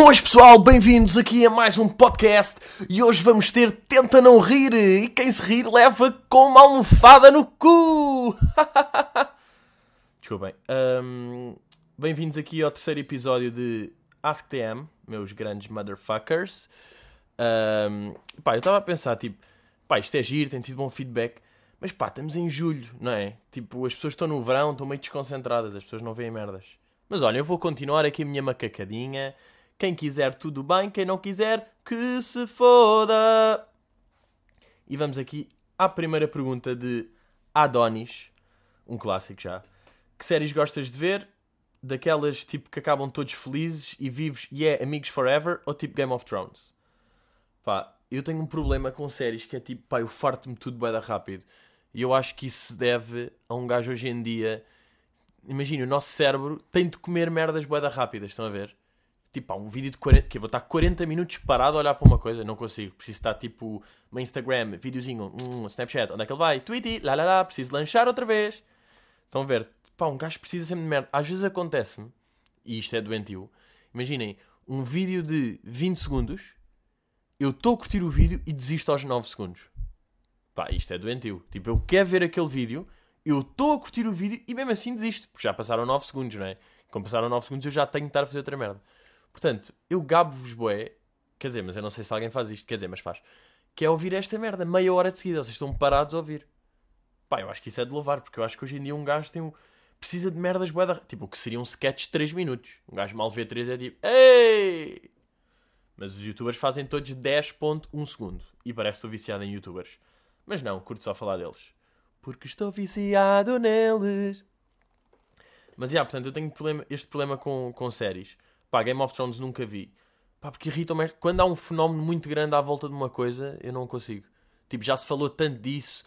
Boas pessoal, bem-vindos aqui a mais um podcast e hoje vamos ter Tenta Não Rir e quem se rir leva com uma almofada no cu! Desculpem. Um, bem-vindos aqui ao terceiro episódio de Ask TM, meus grandes motherfuckers. Um, pá, eu estava a pensar, tipo, pá, isto é giro, tem tido bom feedback, mas pá, estamos em julho, não é? Tipo, as pessoas estão no verão, estão meio desconcentradas, as pessoas não veem merdas. Mas olha, eu vou continuar aqui a minha macacadinha quem quiser, tudo bem. Quem não quiser, que se foda. E vamos aqui à primeira pergunta de Adonis. Um clássico já. Que séries gostas de ver? Daquelas tipo que acabam todos felizes e vivos e é amigos forever? Ou tipo Game of Thrones? Pá, eu tenho um problema com séries que é tipo, pá, eu farto-me tudo bem rápido. E eu acho que isso se deve a um gajo hoje em dia. Imagina, o nosso cérebro tem de comer merdas boeda rápidas, estão a ver? Tipo, há um vídeo de 40. Que eu vou estar 40 minutos parado a olhar para uma coisa. Não consigo. Preciso estar tipo. No Instagram, videozinho, um, Snapchat, onde é que ele vai? Tweety, lá lá lá, preciso lanchar outra vez. Estão a ver? Pá, um gajo precisa sempre de merda. Às vezes acontece-me, e isto é doentio. Imaginem, um vídeo de 20 segundos, eu estou a curtir o vídeo e desisto aos 9 segundos. Pá, isto é doentio. Tipo, eu quero ver aquele vídeo, eu estou a curtir o vídeo e mesmo assim desisto. Porque já passaram 9 segundos, não é? Como passaram 9 segundos, eu já tenho que estar a fazer outra merda. Portanto, eu gabo-vos boé, quer dizer, mas eu não sei se alguém faz isto, quer dizer, mas faz, que é ouvir esta merda meia hora de seguida, vocês estão parados a ouvir. Pá, eu acho que isso é de louvar, porque eu acho que hoje em dia um gajo tem um, precisa de merdas boé Tipo, o que seria um sketch de 3 minutos. Um gajo mal vê 3 é tipo, ei! Mas os youtubers fazem todos 10.1 segundo. E parece que estou viciado em youtubers. Mas não, curto só falar deles. Porque estou viciado neles. Mas, já, yeah, portanto, eu tenho problema, este problema com, com séries. Pá, Game of Thrones nunca vi. Pá, porque irritam-me. Quando há um fenómeno muito grande à volta de uma coisa, eu não consigo. Tipo, já se falou tanto disso.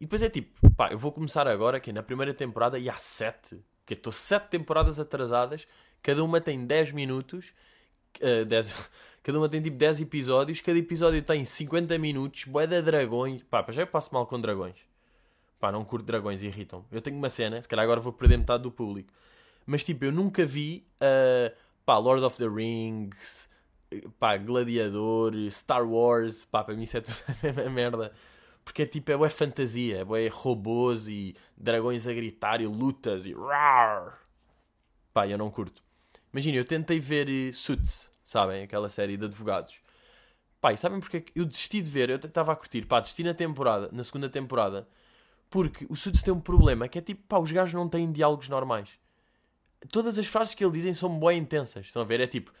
E depois é tipo, pá, eu vou começar agora, aqui na primeira temporada, e há sete. Que estou sete temporadas atrasadas. Cada uma tem 10 minutos. Uh, 10, cada uma tem tipo 10 episódios. Cada episódio tem 50 minutos. Boé de dragões. Pá, já eu passo mal com dragões. Pá, não curto dragões, irritam. Eu tenho uma cena, se calhar agora vou perder metade do público. Mas tipo, eu nunca vi. Uh, pá, Lord of the Rings, pá, Gladiador, Star Wars, pá, para mim isso é tudo a mesma merda. Porque é tipo, é, é fantasia, é robôs e dragões a gritar e lutas e rar. Pá, eu não curto. Imagina, eu tentei ver eh, Suits, sabem? Aquela série de advogados. Pá, e sabem porque é eu desisti de ver? Eu estava a curtir, pá, desisti na temporada, na segunda temporada. Porque o Suits tem um problema, que é tipo, pá, os gajos não têm diálogos normais todas as frases que ele dizem são bem intensas. Estão a ver? É tipo,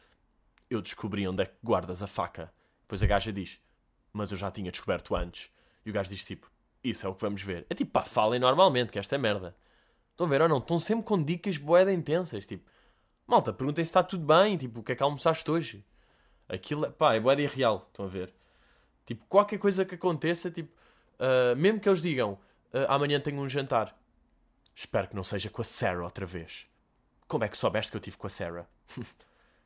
eu descobri onde é que guardas a faca. Depois a gaja diz, mas eu já tinha descoberto antes. E o gajo diz tipo, isso é o que vamos ver. É tipo, pá, falem normalmente, que esta é merda. Estão a ver ou não? Estão sempre com dicas boeda intensas. Tipo, malta, perguntem se está tudo bem. Tipo, o que é que almoçaste hoje? Aquilo, é, pá, é boeda irreal. Estão a ver? Tipo, qualquer coisa que aconteça, tipo, uh, mesmo que eles digam, uh, amanhã tenho um jantar. Espero que não seja com a Sarah outra vez. Como é que soubeste que eu tive com a Sarah?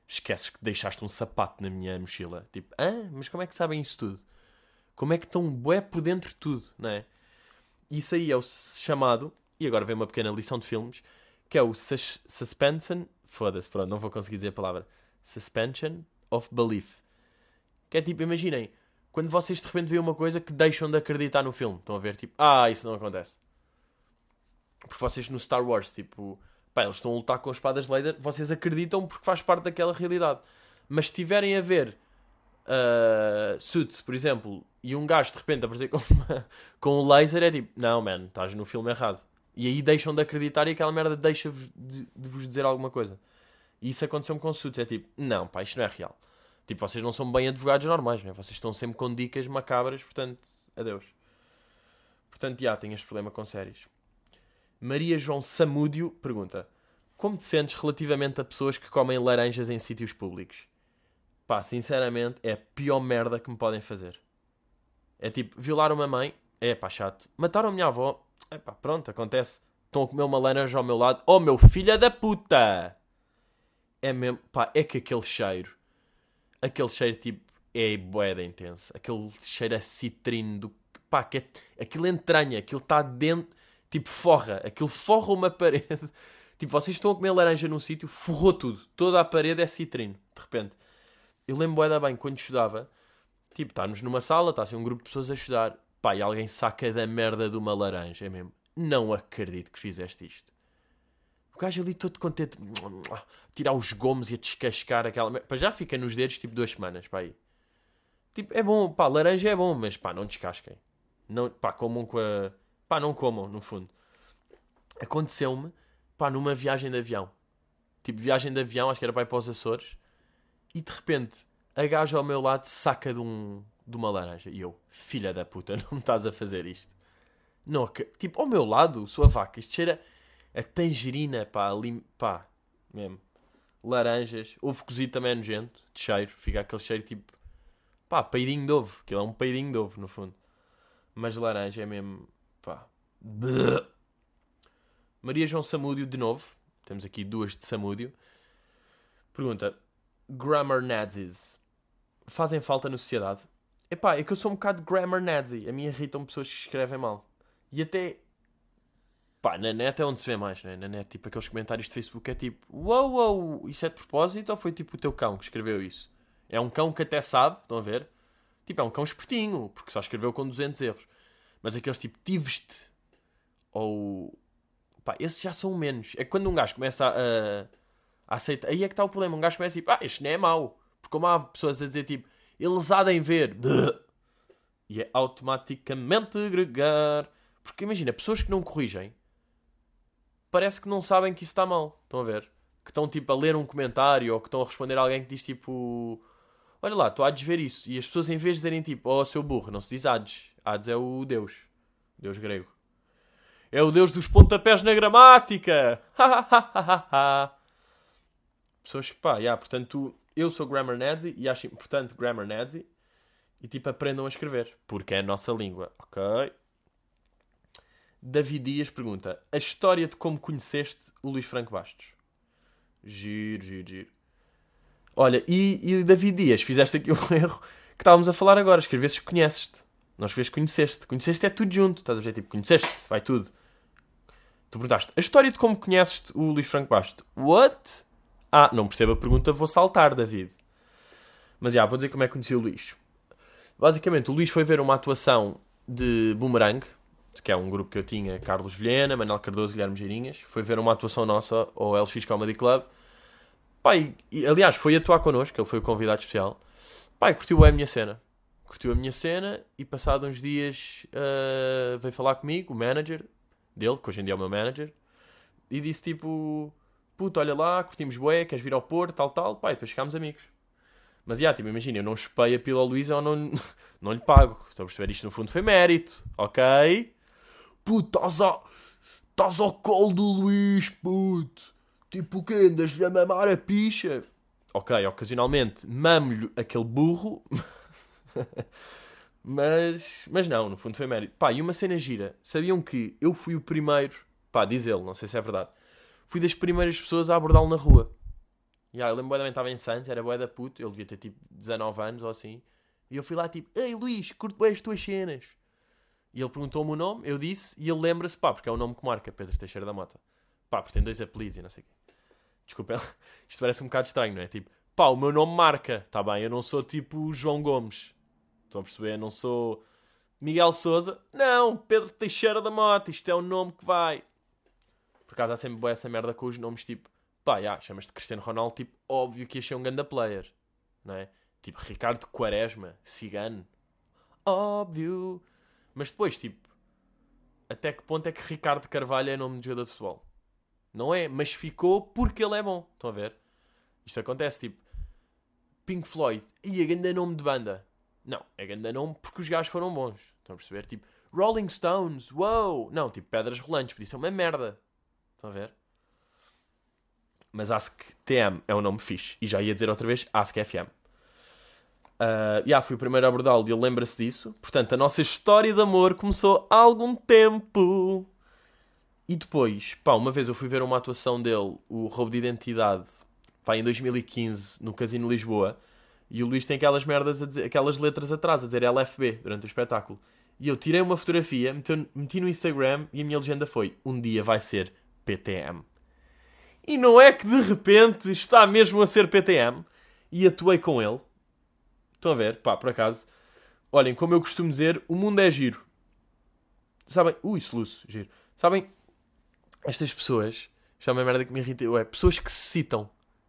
Esqueces que deixaste um sapato na minha mochila. Tipo, ah, mas como é que sabem isso tudo? Como é que estão bué por dentro de tudo, não é? Isso aí é o chamado, e agora vem uma pequena lição de filmes, que é o sus suspension, foda-se, pronto, não vou conseguir dizer a palavra, suspension of belief. Que é tipo, imaginem, quando vocês de repente veem uma coisa que deixam de acreditar no filme, estão a ver, tipo, ah, isso não acontece. Porque vocês no Star Wars, tipo, pá, eles estão a lutar com espadas de laser, vocês acreditam porque faz parte daquela realidade. Mas se tiverem a ver uh, Suits, por exemplo, e um gajo de repente aparecer com, uma, com um laser, é tipo, não, man, estás no filme errado. E aí deixam de acreditar e aquela merda deixa-vos de, de, vos dizer alguma coisa. E isso aconteceu-me com Suits, é tipo, não, pá, isto não é real. Tipo, vocês não são bem advogados normais, né? vocês estão sempre com dicas macabras, portanto, adeus. Portanto, já, tenho este problema com séries. Maria João Samúdio pergunta: Como te sentes relativamente a pessoas que comem laranjas em sítios públicos? Pá, sinceramente, é a pior merda que me podem fazer. É tipo, violar uma mãe, é pá, chato. Mataram a minha avó, é pá, pronto, acontece. Estão a comer uma laranja ao meu lado, oh meu filho da puta! É mesmo, pá, é que aquele cheiro, aquele cheiro tipo, é boeda intenso. Aquele cheiro a citrino do. pá, que é, aquilo entranha, aquilo está dentro Tipo, forra. Aquilo forra uma parede. Tipo, vocês estão a comer laranja num sítio, forrou tudo. Toda a parede é citrino, de repente. eu lembro da bem quando estudava, tipo, estamos numa sala, está assim um grupo de pessoas a estudar, pá, e alguém saca da merda de uma laranja, é mesmo. Não acredito que fizeste isto. O gajo ali todo contente, tirar os gomos e a descascar aquela merda. Pá, já fica nos dedos tipo duas semanas, pá, aí. Tipo, é bom, pá, laranja é bom, mas pá, não descasquem. Não, pá, comam com a. Pá, não comam, no fundo. Aconteceu-me, pá, numa viagem de avião. Tipo, viagem de avião, acho que era para ir para os Açores. E de repente, a gaja ao meu lado saca de, um, de uma laranja. E eu, filha da puta, não me estás a fazer isto. Não, tipo, ao meu lado, sua vaca, isto cheira a tangerina, pá, ali, pá, mesmo. Laranjas, ovo cozido também é nojento, de cheiro, fica aquele cheiro tipo, pá, peidinho de ovo, aquilo é um peidinho de ovo, no fundo. Mas laranja é mesmo, pá. Bleh. Maria João Samúdio, de novo, temos aqui duas de Samúdio. Pergunta: Grammar Nazis fazem falta na sociedade? Epá, é que eu sou um bocado grammar nazi. A mim irritam pessoas que escrevem mal. E até. Pá, na net é onde se vê mais, né? Na net, tipo, aqueles comentários de Facebook é tipo: Uou, uou, isso é de propósito ou foi tipo o teu cão que escreveu isso? É um cão que até sabe, estão a ver? Tipo, é um cão espertinho, porque só escreveu com 200 erros. Mas aqueles tipo, tiveste. Ou. Pá, esses já são menos. É que quando um gajo começa a, a, a aceitar. Aí é que está o problema. Um gajo começa tipo, ah, este não é mau. Porque como há pessoas a dizer tipo, eles de ver. E é automaticamente agregar. Porque imagina, pessoas que não corrigem parece que não sabem que isso está mal. Estão a ver? Que estão tipo a ler um comentário ou que estão a responder a alguém que diz tipo. Olha lá, tu há de ver isso. E as pessoas, em vez de dizerem tipo, oh, seu burro, não se diz Hades. Hades é o Deus. Deus grego. É o Deus dos pontapés na gramática. pessoas que, pá, yeah, portanto, eu sou Grammar Nazi e acho importante Grammar Nazi. E tipo, aprendam a escrever. Porque é a nossa língua. Ok? David Dias pergunta: A história de como conheceste o Luís Franco Bastos? Giro, giro, giro. Olha, e, e David Dias, fizeste aqui um erro que estávamos a falar agora. Escrevesses conheceste. Não escreves conheceste. Conheceste é tudo junto. Estás a ver? Tipo, conheceste, vai tudo. Tu perguntaste: A história de como conheceste o Luís Franco Bastos? What? Ah, não percebo a pergunta, vou saltar, David. Mas já, vou dizer como é que conheci o Luís. Basicamente, o Luís foi ver uma atuação de Boomerang, que é um grupo que eu tinha, Carlos Vilhena, Manuel Cardoso, Guilherme Geirinhas. Foi ver uma atuação nossa ao LX Comedy Club. Pai, aliás, foi atuar connosco, ele foi o convidado especial. Pai, curtiu a minha cena. Curtiu a minha cena e passado uns dias uh, veio falar comigo, o manager dele, que hoje em dia é o meu manager, e disse tipo, puto, olha lá, curtimos bué, queres vir ao Porto, tal, tal. Pai, depois ficámos amigos. Mas, já, tipo, imagina, eu não espei a pila ao Luís ou não, não lhe pago. Estou a perceber, isto no fundo foi mérito, ok? Puto. Estás ao colo do Luís, puto. Tipo o quê? Andas-lhe a mamar a picha? Ok, ocasionalmente mamo-lhe aquele burro. mas, mas não, no fundo foi mérito. Pá, e uma cena gira. Sabiam que eu fui o primeiro... Pá, diz ele, não sei se é verdade. Fui das primeiras pessoas a abordá-lo na rua. Yeah, eu lembro que estava em Santos, era boa da puto, ele devia ter tipo 19 anos ou assim. E eu fui lá tipo, Ei Luís, curto bem as tuas cenas. E ele perguntou-me o nome, eu disse, e ele lembra-se, pá, porque é o nome que marca, Pedro Teixeira da Mota. Pá, porque tem dois apelidos e não sei o quê. Desculpa, isto parece um bocado estranho, não é? Tipo, pá, o meu nome marca, tá bem, eu não sou tipo João Gomes. Estão a perceber? Eu não sou Miguel Souza. Não, Pedro Teixeira da Mota, isto é o nome que vai. Por acaso há sempre boa essa merda com os nomes tipo pá, yeah, chamas-te Cristiano Ronaldo, tipo, óbvio que ia ser um ganda player, não é? Tipo, Ricardo Quaresma, Cigano, óbvio. Mas depois, tipo, até que ponto é que Ricardo Carvalho é nome de jogador de futebol? Não é, mas ficou porque ele é bom. Estão a ver? Isto acontece, tipo, Pink Floyd, e a ganda nome de banda. Não, é ganda nome porque os gajos foram bons. Estão a perceber? Tipo, Rolling Stones, wow! Não, tipo, Pedras Rolantes, podia ser uma merda. Estão a ver? mas AskTM é um nome fixe. E já ia dizer outra vez AskFM. Uh, yeah, fui o primeiro a abordá-lo e ele lembra-se disso. Portanto, a nossa história de amor começou há algum tempo. E depois, pá, uma vez eu fui ver uma atuação dele, o Roubo de Identidade, pá, em 2015, no Casino Lisboa. E o Luís tem aquelas merdas, dizer, aquelas letras atrás, a dizer LFB, durante o espetáculo. E eu tirei uma fotografia, meti, no Instagram e a minha legenda foi: Um dia vai ser PTM. E não é que de repente está mesmo a ser PTM e atuei com ele. Estão a ver? Pá, por acaso. Olhem, como eu costumo dizer, o mundo é giro. Sabem? Ui, soluço, giro. Sabem? Estas pessoas. Isto é uma merda que me irrita. É pessoas que se citam.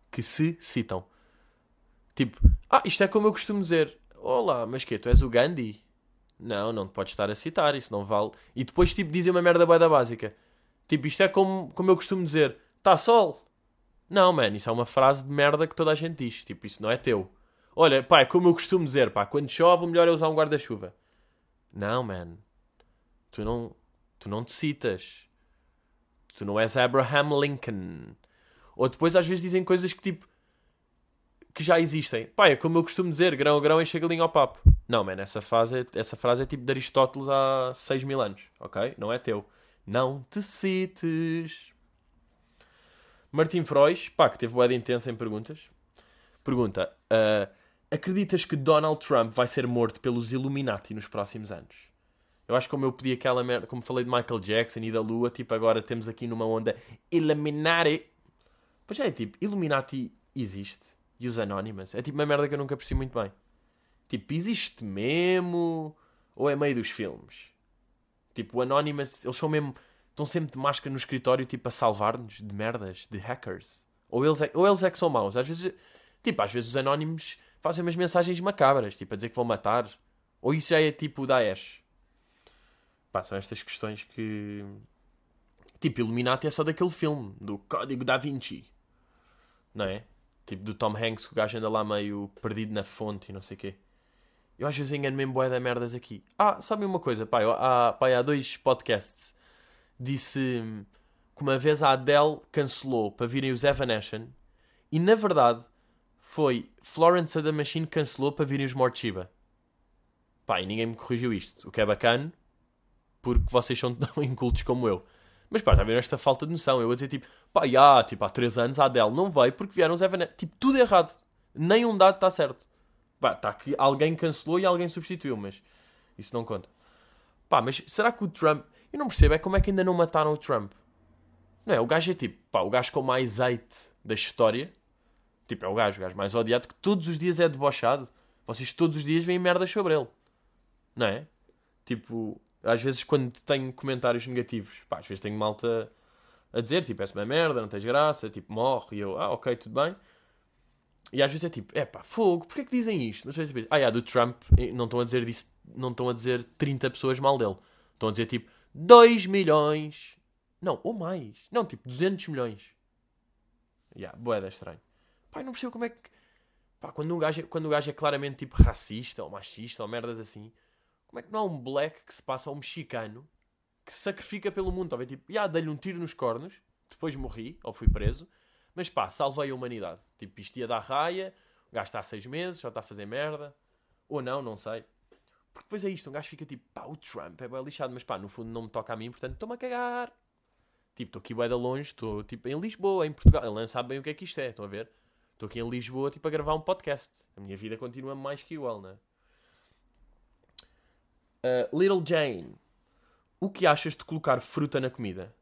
Que se citam. Tipo, ah, isto é como eu costumo dizer. Olá, mas que Tu és o Gandhi? Não, não te podes estar a citar, isso não vale. E depois, tipo, dizem uma merda da básica. Tipo, isto é como, como eu costumo dizer: Tá sol? Não, mano, isso é uma frase de merda que toda a gente diz. Tipo, isso não é teu. Olha, pá, é como eu costumo dizer, pá, quando chove o melhor é usar um guarda-chuva. Não, man. Tu não, tu não te citas. Tu não és Abraham Lincoln. Ou depois às vezes dizem coisas que tipo que já existem. Pá, é como eu costumo dizer, grão a grão enche a galinha ao papo. Não, man, essa frase, essa frase é tipo de Aristóteles há 6 mil anos, ok? Não é teu. Não te cites. Martim Frois, pá, que teve boeda intensa em perguntas. Pergunta: uh, Acreditas que Donald Trump vai ser morto pelos Illuminati nos próximos anos? Eu acho que como eu pedi aquela merda, como falei de Michael Jackson e da Lua, tipo, agora temos aqui numa onda Illuminati. Pois é, tipo, Illuminati existe e os Anonymous. É tipo uma merda que eu nunca percebi muito bem. Tipo, existe mesmo? Ou é meio dos filmes? Tipo, o Anonymous, eles são mesmo. Estão sempre de máscara no escritório, tipo, a salvar-nos de merdas, de hackers. Ou eles, é, ou eles é que são maus. Às vezes, tipo, às vezes os Anónimos fazem umas mensagens macabras, tipo, a dizer que vão matar. Ou isso já é tipo Daesh. Pá, são estas questões que. Tipo, Illuminati é só daquele filme, do Código da Vinci. Não é? Tipo, do Tom Hanks, que o gajo anda lá meio perdido na fonte e não sei o quê. Eu às vezes engano mesmo boé da merdas aqui. Ah, sabe uma coisa, pai? Há, pai, há dois podcasts. Disse que uma vez a Adele cancelou para virem os Evanescence e na verdade foi Florence and the Machine cancelou para virem os Morchiba. Pá, e ninguém me corrigiu isto. O que é bacana, porque vocês são tão incultos como eu. Mas pá, já viram esta falta de noção. Eu a dizer tipo, pá, já, tipo, há 3 anos a Adele não veio porque vieram os Evanescence. Tipo, tudo errado. Nem um dado está certo. Pá, está que alguém cancelou e alguém substituiu, mas isso não conta. Pá, mas será que o Trump. Eu não percebo, é como é que ainda não mataram o Trump? Não é? O gajo é tipo, pá, o gajo com mais hate da história. Tipo, é o gajo, o gajo mais odiado que todos os dias é debochado. Vocês todos os dias veem merdas sobre ele. Não é? Tipo, às vezes quando tenho comentários negativos, pá, às vezes tenho malta a dizer, tipo, és uma merda, não tens graça, tipo, morre, e eu, ah, ok, tudo bem. E às vezes é tipo, é pá, fogo, porquê é que dizem isto? Não sei se ah, yeah, do Trump, não estão a dizer disso, não estão a dizer 30 pessoas mal dele. Estão a dizer tipo, 2 milhões. Não, ou mais. Não, tipo, 200 milhões. Yeah, boeda estranho. Pá, não percebo como é que... Pá, quando um, gajo, é, quando um gajo é claramente tipo racista ou machista ou merdas assim, como é que não há um black que se passa a um mexicano que se sacrifica pelo mundo? Talvez tipo, yeah, dei-lhe um tiro nos cornos, depois morri ou fui preso, mas pá, salvei a humanidade. Tipo, isto ia dar raia, o gajo está há seis meses, já está a fazer merda. Ou não, não sei. Porque depois é isto, um gajo fica tipo, pá, o Trump é bem lixado, mas pá, no fundo não me toca a mim, portanto estou-me a cagar. Tipo, estou aqui bem de longe, estou tipo em Lisboa, em Portugal. Ele não sabe bem o que é que isto é, estão a ver? Estou aqui em Lisboa, tipo, a gravar um podcast. A minha vida continua mais que igual, não é? Uh, Little Jane, o que achas de colocar fruta na comida?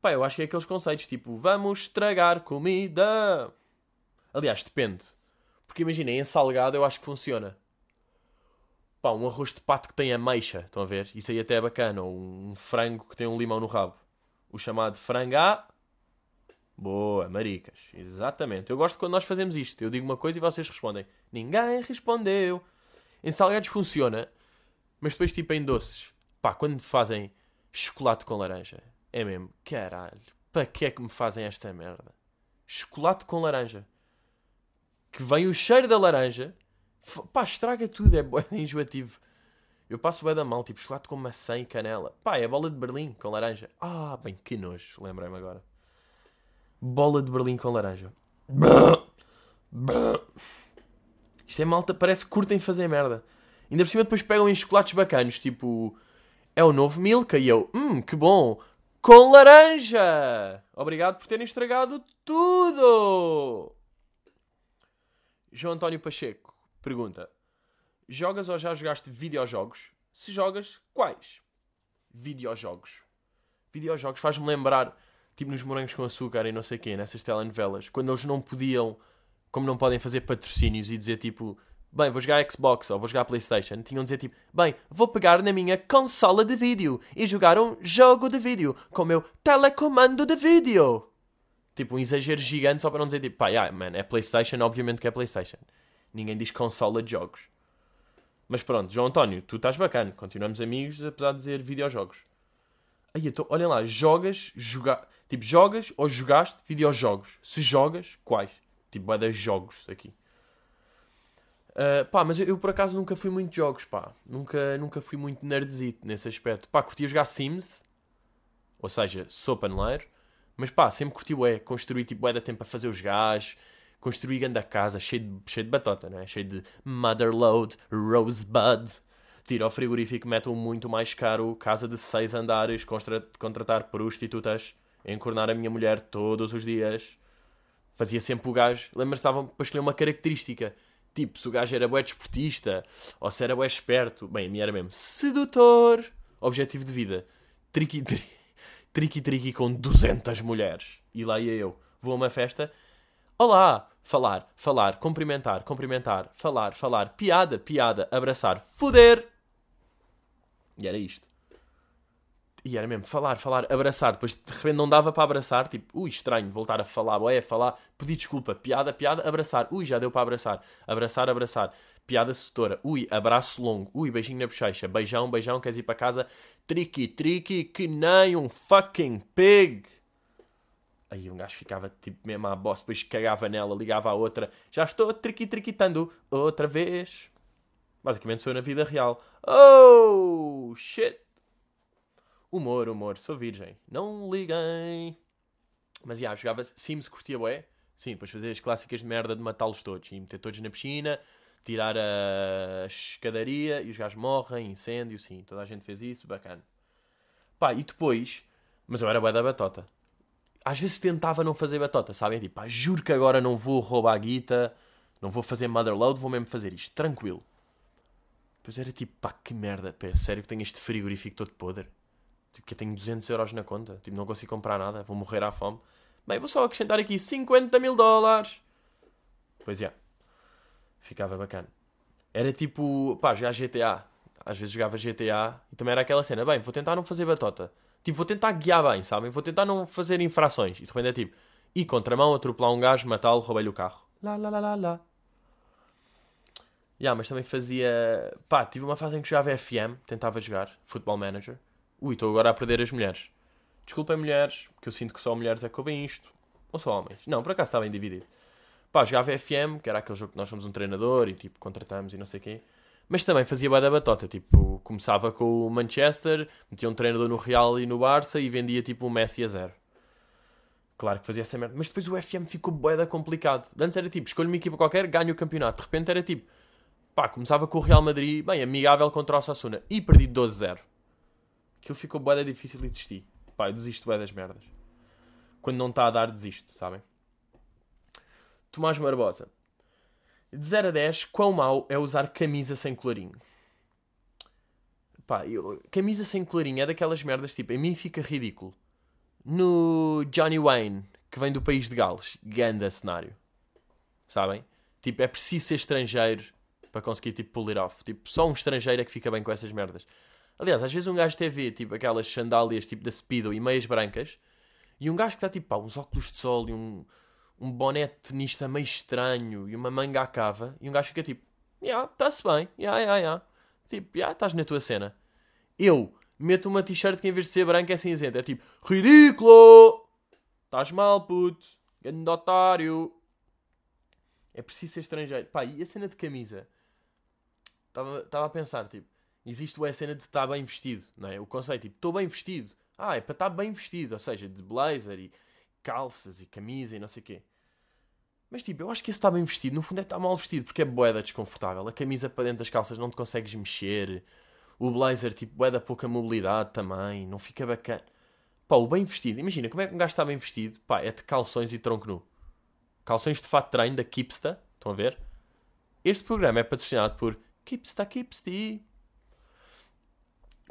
Pá, eu acho que é aqueles conceitos tipo, vamos estragar comida. Aliás, depende. Porque imaginem, em salgado eu acho que funciona. Pá, um arroz de pato que tem ameixa, estão a ver? Isso aí até é bacana. Ou um frango que tem um limão no rabo. O chamado frango à... Boa, maricas. Exatamente. Eu gosto quando nós fazemos isto. Eu digo uma coisa e vocês respondem. Ninguém respondeu. Em salgados funciona. Mas depois, tipo, em doces. Pá, quando fazem chocolate com laranja. É mesmo, caralho. Para que é que me fazem esta merda? Chocolate com laranja. Que vem o cheiro da laranja. Pá, estraga tudo. É bem enjoativo. Eu passo bem da mal. Tipo, chocolate com maçã e canela. Pá, é bola de Berlim com laranja. Ah, bem, que nojo. Lembrei-me agora. Bola de Berlim com laranja. Isto é malta, parece que curtem fazer merda. Ainda por cima depois pegam em chocolates bacanos, tipo... É o novo Milka e eu... Hum, que bom! Com laranja! Obrigado por terem estragado tudo! João António Pacheco pergunta... Jogas ou já jogaste videojogos? Se jogas, quais? Videojogos. Videojogos faz-me lembrar, tipo nos Morangos com Açúcar e não sei quê, nessas telenovelas, quando eles não podiam, como não podem fazer patrocínios e dizer tipo bem, vou jogar Xbox ou vou jogar Playstation, tinham de dizer tipo, bem, vou pegar na minha consola de vídeo e jogar um jogo de vídeo com o meu telecomando de vídeo. Tipo, um exagero gigante só para não dizer tipo, pá, yeah, man, é Playstation, obviamente que é Playstation. Ninguém diz consola de jogos. Mas pronto, João António, tu estás bacana, continuamos amigos, apesar de dizer videojogos. Aí, então, olhem lá, jogas, joga... tipo, jogas ou jogaste videojogos? Se jogas, quais? Tipo, é das jogos aqui. Uh, pá, mas eu, eu, por acaso nunca fui muito de jogos, pá. Nunca, nunca fui muito nerdzito nesse aspecto. Pá, curtia jogar Sims, ou seja, sou paneleiro, mas pá, sempre curti é construir tipo da tempo a fazer os gás, construir grande casa, cheio de, cheio de batota, né? cheio de motherload, rosebud. Tira ao frigorífico, mete um muito mais caro, casa de seis andares, contra, contratar prostitutas, encornar a minha mulher todos os dias. Fazia sempre o gajo. Lembra-se, estavam para escolher uma característica Tipo, se o gajo era bué desportista, ou se era bué esperto. Bem, a minha era mesmo sedutor. Objetivo de vida. Triqui, tri, triqui, triqui com 200 mulheres. E lá ia eu. Vou a uma festa. Olá! Falar, falar, cumprimentar, cumprimentar, falar, falar, piada, piada, abraçar, foder. E era isto. E era mesmo falar, falar, abraçar. Depois de repente não dava para abraçar. Tipo, ui, estranho, voltar a falar, ué, falar, pedir desculpa, piada, piada, abraçar. Ui, já deu para abraçar. Abraçar, abraçar. Piada setora. Ui, abraço longo. Ui, beijinho na bochecha. Beijão, beijão, queres ir para casa? Tricky, tricky, que nem um fucking pig. Aí um gajo ficava tipo mesmo à boss, depois cagava nela, ligava à outra. Já estou triqui triquitando outra vez. Basicamente sou na vida real. Oh, shit. Humor, humor, sou virgem. Não liguem. Mas já, yeah, jogava Sims, curtia bué. Sim, depois fazer as clássicas de merda de matá-los todos. E meter todos na piscina, tirar a escadaria e os gajos morrem, incêndio, sim. Toda a gente fez isso, bacana. Pá, e depois... Mas eu era bué da batota. Às vezes tentava não fazer batota, sabem? Tipo, pá, juro que agora não vou roubar a guita, não vou fazer motherload, vou mesmo fazer isto, tranquilo. Depois era tipo, pá, que merda, pá, sério que tenho este frigorífico todo podre? Tipo, que eu tenho 200 euros na conta. Tipo, não consigo comprar nada. Vou morrer à fome. Bem, vou só acrescentar aqui 50 mil dólares. Pois é. Ficava bacana. Era tipo, pá, jogar GTA. Às vezes jogava GTA e também era aquela cena. Bem, vou tentar não fazer batota. Tipo, vou tentar guiar bem, sabem? Vou tentar não fazer infrações. E de repente é tipo, ir contramão, atropelar um gajo, matá-lo, roubar-lhe o carro. Lá, lá, lá, lá, lá. Yeah, mas também fazia. Pá, tive uma fase em que jogava FM, tentava jogar, Football Manager. Ui, estou agora a perder as mulheres. Desculpem, mulheres, porque eu sinto que só mulheres é que ouvem isto. Ou só homens. Não, por acaso está bem dividido. Pá, jogava FM, que era aquele jogo que nós somos um treinador e tipo, contratamos e não sei o quê. Mas também fazia bué batota. Tipo, começava com o Manchester, metia um treinador no Real e no Barça e vendia tipo um Messi a zero. Claro que fazia essa merda. Mas depois o FM ficou bué da complicado. Antes era tipo, escolho uma equipa qualquer, ganho o campeonato. De repente era tipo, pá, começava com o Real Madrid, bem, amigável contra o Sassuna. E perdi 12-0. Aquilo ficou bué difícil e desisti. Pá, eu desisto bué das merdas. Quando não está a dar, desisto, sabem? Tomás Barbosa. De 0 a 10, quão mau é usar camisa sem colorinho? Pá, eu, camisa sem colorinho é daquelas merdas, tipo, a mim fica ridículo. No Johnny Wayne, que vem do país de Gales, ganda cenário. Sabem? Tipo, é preciso ser estrangeiro para conseguir, tipo, pull it off. Tipo, só um estrangeiro é que fica bem com essas merdas. Aliás, às vezes um gajo TV, tipo aquelas sandálias tipo da Speedo e meias brancas, e um gajo que está tipo, pá, uns óculos de sol e um, um boné tenista meio estranho e uma manga à cava, e um gajo fica tipo, já, yeah, está-se bem, já, já, já. Tipo, já, yeah, estás na tua cena. Eu meto uma t-shirt que em vez de ser branca é cinzenta, é tipo, ridículo! Estás mal, puto, grande otário. É preciso ser estrangeiro. Pá, e a cena de camisa? Estava a pensar, tipo, existe a cena de estar bem vestido, não é? O conceito, tipo, estou bem vestido. Ah, é para estar bem vestido, ou seja, de blazer e calças e camisa e não sei o quê. Mas tipo, eu acho que esse está bem vestido, no fundo é estar mal vestido, porque é boeda desconfortável. A camisa para dentro das calças não te consegues mexer. O blazer, tipo, boeda pouca mobilidade também, não fica bacana. Pá, o bem vestido, imagina, como é que um gajo está bem vestido? Pá, é de calções e tronco nu. Calções de fato de treino da Kipsta, estão a ver? Este programa é patrocinado por Kipsta Kipsti.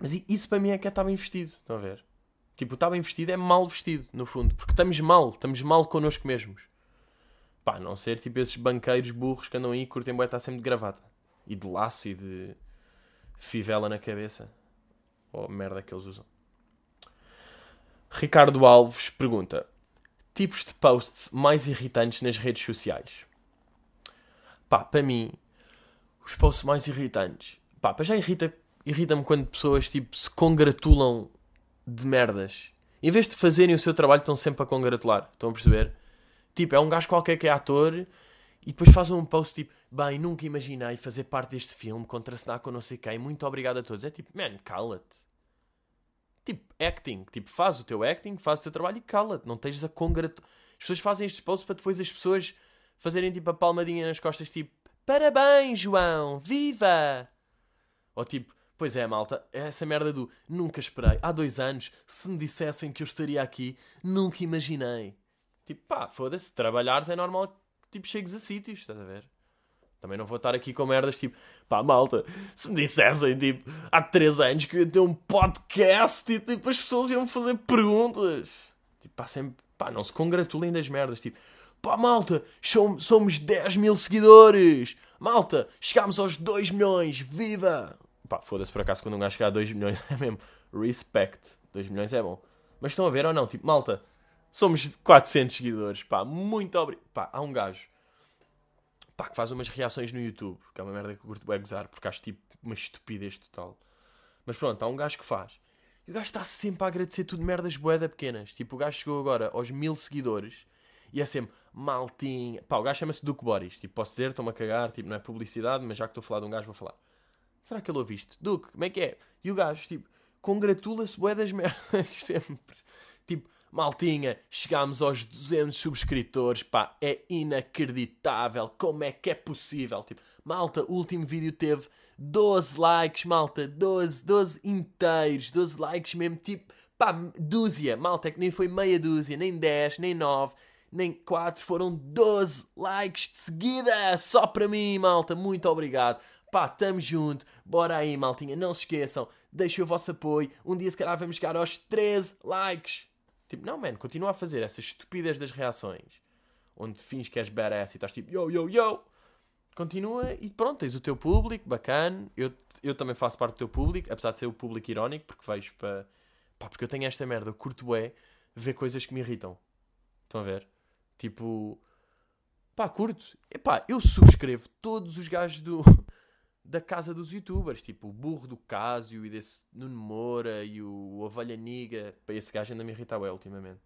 Mas isso para mim é que é estar bem vestido. Estão a ver? Tipo, estar bem vestido é mal vestido, no fundo. Porque estamos mal. Estamos mal connosco mesmos. Pá, não ser tipo esses banqueiros burros que andam aí e curtem bué estar sempre de gravata. E de laço e de fivela na cabeça. Ou merda que eles usam. Ricardo Alves pergunta: Tipos de posts mais irritantes nas redes sociais? Pá, para mim, os posts mais irritantes. Pá, para já irrita, irrita-me quando pessoas tipo se congratulam de merdas. Em vez de fazerem o seu trabalho, estão sempre a congratular. Estão a perceber? Tipo, é um gajo qualquer que é ator e depois faz um post tipo: Bem, nunca imaginei fazer parte deste filme, contracenar com não sei quem, muito obrigado a todos. É tipo, man, cala-te. Tipo, acting. Tipo, faz o teu acting, faz o teu trabalho e cala-te. Não estejas a congratular. As pessoas fazem estes posts para depois as pessoas fazerem tipo a palmadinha nas costas, tipo: Parabéns, João, viva! Ou tipo, Pois é, malta, é essa merda do nunca esperei. Há dois anos, se me dissessem que eu estaria aqui, nunca imaginei. Tipo, pá, foda-se, trabalhares é normal que tipo, chegues a sítios, estás a ver? Também não vou estar aqui com merdas tipo, pá, malta, se me dissessem, tipo, há três anos que eu ia ter um podcast e tipo, as pessoas iam me fazer perguntas. Tipo, pá, sempre, pá, não se congratulem das merdas, tipo, pá, malta, somos 10 mil seguidores, malta, chegámos aos 2 milhões, viva! Pá, foda-se por acaso quando um gajo chegar a 2 milhões é mesmo. Respect. 2 milhões é bom. Mas estão a ver ou não? Tipo, malta, somos 400 seguidores. Pá, muito obrigado. Pá, há um gajo. Pá, que faz umas reações no YouTube. Que é uma merda que eu curto bem gozar. Porque acho tipo uma estupidez total. Mas pronto, há um gajo que faz. E o gajo está sempre a agradecer tudo merdas boeda pequenas. Tipo, o gajo chegou agora aos mil seguidores. E é sempre maltinha. Pá, o gajo chama-se Duke Boris. Tipo, posso dizer, estou-me a cagar. Tipo, não é publicidade, mas já que estou a falar de um gajo, vou falar. Será que ele ouviste? Duque, como é que é? E o gajo, tipo, congratula-se bué das merdas sempre. Tipo, maltinha, chegámos aos 200 subscritores, pá, é inacreditável, como é que é possível? Tipo, malta, o último vídeo teve 12 likes, malta, 12, 12 inteiros, 12 likes mesmo, tipo, pá, dúzia, malta, é que nem foi meia dúzia, nem 10, nem 9, nem 4, foram 12 likes de seguida, só para mim, malta, muito obrigado. Pá, tamo junto. Bora aí, maltinha. Não se esqueçam. Deixem o vosso apoio. Um dia, se calhar, vamos chegar aos 13 likes. Tipo, não, man. Continua a fazer essas estupidez das reações. Onde fins que és badass e estás tipo, yo, yo, yo. Continua e pronto, tens o teu público, bacana. Eu, eu também faço parte do teu público, apesar de ser o público irónico, porque vejo para. Pá, porque eu tenho esta merda. Eu curto é ver coisas que me irritam. Estão a ver? Tipo. Pá, curto. Epá, eu subscrevo todos os gajos do da casa dos youtubers, tipo o burro do Casio e desse Nuno Moura e o Ovelha Niga. Para esse gajo ainda me irrita ué, ultimamente.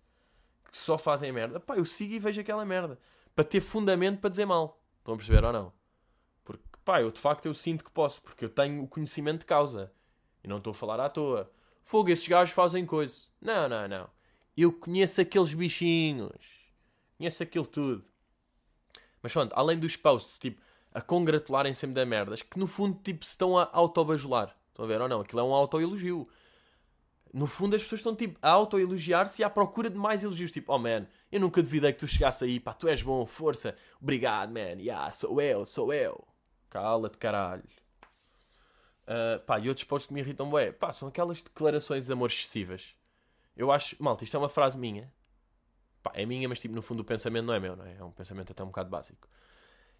Que só fazem merda. Pá, eu sigo e vejo aquela merda. Para ter fundamento para dizer mal. Estão a perceber ou não? Porque, pá, eu de facto eu sinto que posso, porque eu tenho o conhecimento de causa. E não estou a falar à toa. Fogo, esses gajos fazem coisa. Não, não, não. Eu conheço aqueles bichinhos. Conheço aquilo tudo. Mas pronto, além dos posts, tipo, a congratularem sempre da merdas, que no fundo tipo, se estão a autobajular. Estão a ver ou não? Aquilo é um autoelogio. No fundo as pessoas estão tipo a autoelogiar-se e à procura de mais elogios. Tipo, oh man, eu nunca duvidei que tu chegasse aí, pá, tu és bom, força, obrigado man, yeah, sou eu, sou eu. Cala-te caralho. Uh, pá, e outros posts que me irritam, bué, pá, são aquelas declarações de amor excessivas. Eu acho, malta, isto é uma frase minha. Pá, é minha, mas tipo, no fundo o pensamento não é meu, não é? É um pensamento até um bocado básico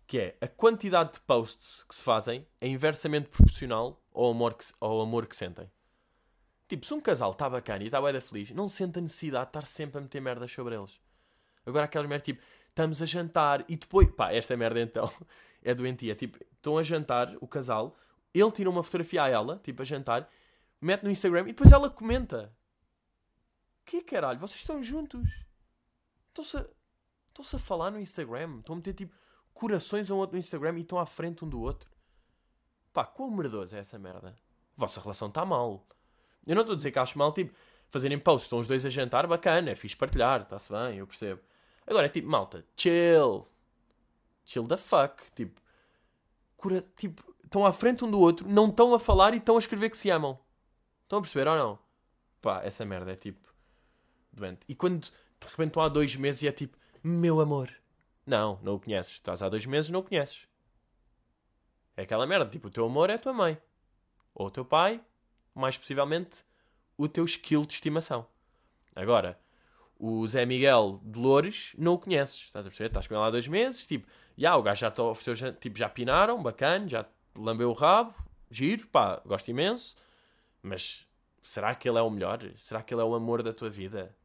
que é a quantidade de posts que se fazem é inversamente proporcional ao amor que, ao amor que sentem. Tipo, se um casal está bacana e está bem feliz, não sente a necessidade de estar sempre a meter merdas sobre eles. Agora aquelas merdas tipo, estamos a jantar e depois, pá, esta merda então é doentia. Tipo, estão a jantar, o casal, ele tira uma fotografia a ela, tipo, a jantar, mete no Instagram e depois ela comenta. Que caralho, vocês estão juntos? Estão-se a, a falar no Instagram? Estão a meter tipo corações um outro no Instagram e estão à frente um do outro. Pá, quão merdoso é essa merda? A vossa relação está mal. Eu não estou a dizer que acho mal, tipo, fazerem posts, estão os dois a jantar, bacana, é fixe partilhar, está-se bem, eu percebo. Agora é tipo, malta, chill. Chill the fuck. Tipo, cura, tipo, estão à frente um do outro, não estão a falar e estão a escrever que se amam. Estão a perceber ou não? Pá, essa merda é tipo, doente. E quando de repente estão há dois meses e é tipo, meu amor, não, não o conheces. Estás há dois meses, não o conheces. É aquela merda. Tipo, o teu amor é a tua mãe. Ou o teu pai. Mais possivelmente, o teu skill de estimação. Agora, o Zé Miguel de Loures, não o conheces. Estás a perceber? Estás com ele há dois meses, tipo, já, o gajo já te ofereceu, tipo, já pinaram, bacana, já lambeu o rabo, giro, pá, gosto imenso. Mas será que ele é o melhor? Será que ele é o amor da tua vida?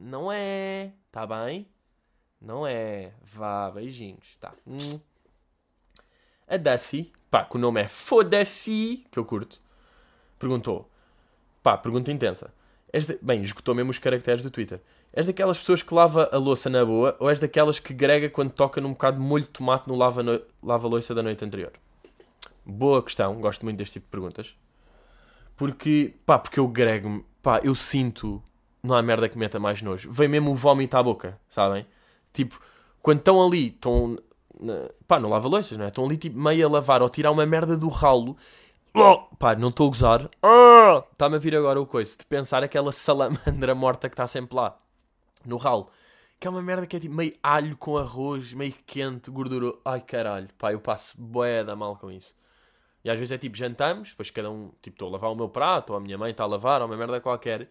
Não é, tá bem? Não é. Vá, beijinhos, tá. Hum. A Daci, pá, que o nome é Foda-se, que eu curto, perguntou, pá, pergunta intensa. De... Bem, esgotou mesmo os caracteres do Twitter. És daquelas pessoas que lava a louça na boa ou és daquelas que grega quando toca num bocado de molho de tomate no lava-louça no... lava da noite anterior? Boa questão, gosto muito deste tipo de perguntas. Porque, pá, porque eu grego-me, pá, eu sinto, não há merda que meta mais nojo. Vem mesmo o vómito à boca, sabem? Tipo, quando estão ali, estão, pá, não lava louças, não é? Estão ali tipo meio a lavar ou tirar uma merda do ralo. Oh, pá, não estou a gozar. Oh, Está-me a vir agora o coisa de pensar aquela salamandra morta que está sempre lá no ralo. Que é uma merda que é tipo meio alho com arroz, meio quente, gordura. Ai caralho, pá, eu passo boé da mal com isso. E às vezes é tipo, jantamos, depois cada um, tipo, estou a lavar o meu prato, ou a minha mãe está a lavar, ou uma merda qualquer.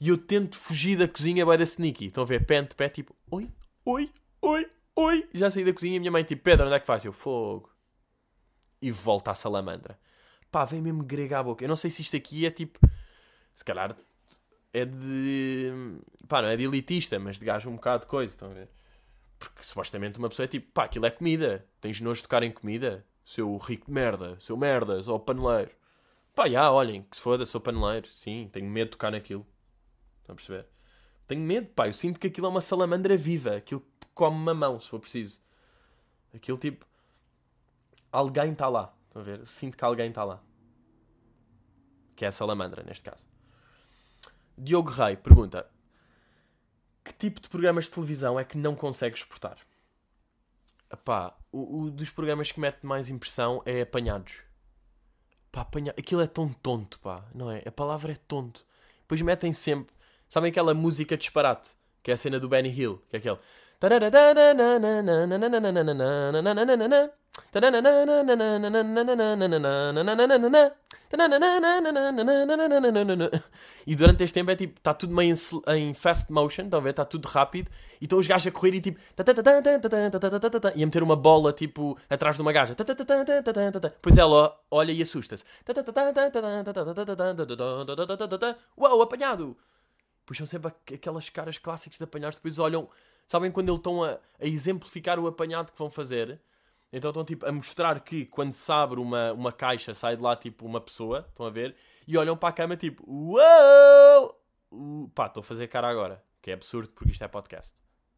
E eu tento fugir da cozinha, boé da sneaky. Estão a ver, pé pé, tipo, oi, oi, oi, oi. Já saí da cozinha e a minha mãe, tipo, Pedro, onde é que faz? Eu, fogo. E volta à salamandra. Pá, vem mesmo grega à boca. Eu não sei se isto aqui é tipo, se calhar é de. pá, não é de elitista, mas de gajo um bocado de coisa, estão a ver? Porque supostamente uma pessoa é tipo, pá, aquilo é comida. Tens nojo de tocar em comida? Seu rico merda, seu merdas, ou paneleiro. Pá, já, olhem, que se foda, sou paneleiro. Sim, tenho medo de tocar naquilo. Estão a perceber? Tenho medo, pá, eu sinto que aquilo é uma salamandra viva. Aquilo come mamão, se for preciso. Aquilo tipo. Alguém está lá. Estão a ver? Eu sinto que alguém está lá. Que é a salamandra, neste caso. Diogo Rei pergunta: Que tipo de programas de televisão é que não consegues exportar? Epá, o, o dos programas que mete mais impressão é apanhados. Pá, apanha... Aquilo é tão tonto, pá, não é? A palavra é tonto. Depois metem sempre. Sabem aquela música disparate? Que é a cena do Benny Hill, que é aquele. E durante este tempo é tipo, está tudo meio em, fast motion, estão a ver? Está tudo rápido. E estão os gajos a correr e tipo. E a meter uma bola tipo atrás de uma gaja. Depois ela olha e assusta-se. Uau, apanhado! Puxam sempre aquelas caras clássicas de apanhados. Depois olham. Sabem quando eles estão a, a exemplificar o apanhado que vão fazer? Então estão tipo a mostrar que quando se abre uma, uma caixa sai de lá tipo uma pessoa, estão a ver? E olham para a cama tipo, uau! Uh, pá, estou a fazer cara agora, que é absurdo porque isto é podcast.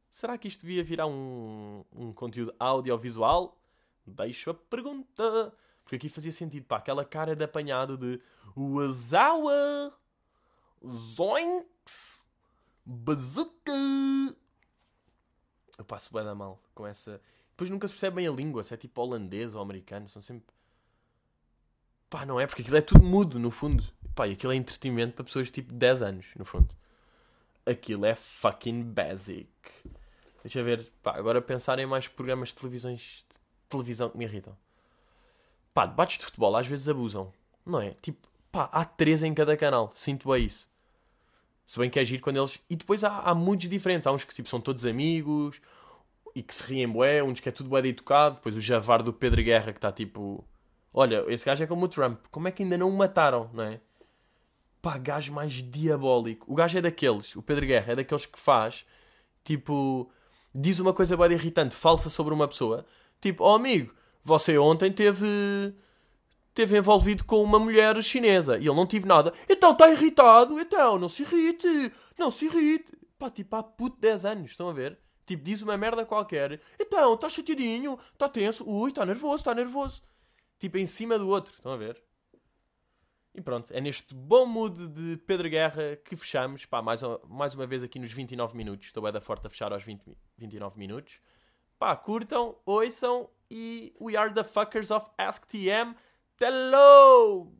Será que isto devia virar um, um conteúdo audiovisual? Deixo a pergunta. Porque aqui fazia sentido, pá, aquela cara de apanhado de Wazawa, Zoinks, Bazooka. Eu passo bem da mal com essa. Depois nunca se percebe bem a língua, se é tipo holandês ou americano, são sempre. Pá, não é? Porque aquilo é tudo mudo, no fundo. Pá, e aquilo é entretenimento para pessoas de tipo 10 anos, no fundo. Aquilo é fucking basic. Deixa ver, pá, agora pensar em mais programas de, televisões, de televisão que me irritam. Pá, debates de futebol às vezes abusam, não é? Tipo, pá, há três em cada canal, sinto bem isso. Se bem que é giro quando eles. E depois há, há muitos diferentes. Há uns que tipo, são todos amigos, e que se riem bué, uns que é tudo bué de educado, depois o javar do Pedro Guerra que está tipo, olha, esse gajo é como o Trump, como é que ainda não o mataram, não é? Pá, gajo mais diabólico. O gajo é daqueles, o Pedro Guerra é daqueles que faz, tipo, diz uma coisa bué de irritante, falsa sobre uma pessoa, tipo, oh amigo, você ontem teve teve envolvido com uma mulher chinesa e ele não tive nada. Então está irritado, então não se irrite, não se irrite. Pá, tipo há puto 10 anos, estão a ver? Tipo, diz uma merda qualquer. Então, está chateadinho, está tenso, ui, está nervoso, está nervoso. Tipo, em cima do outro. Estão a ver? E pronto, é neste bom mood de Pedro Guerra que fechamos. Pá, mais, mais uma vez aqui nos 29 minutos. Estou bem da forte a fechar aos 20, 29 minutos. Pá, curtam, ouçam e we are the fuckers of AskTM. Hello.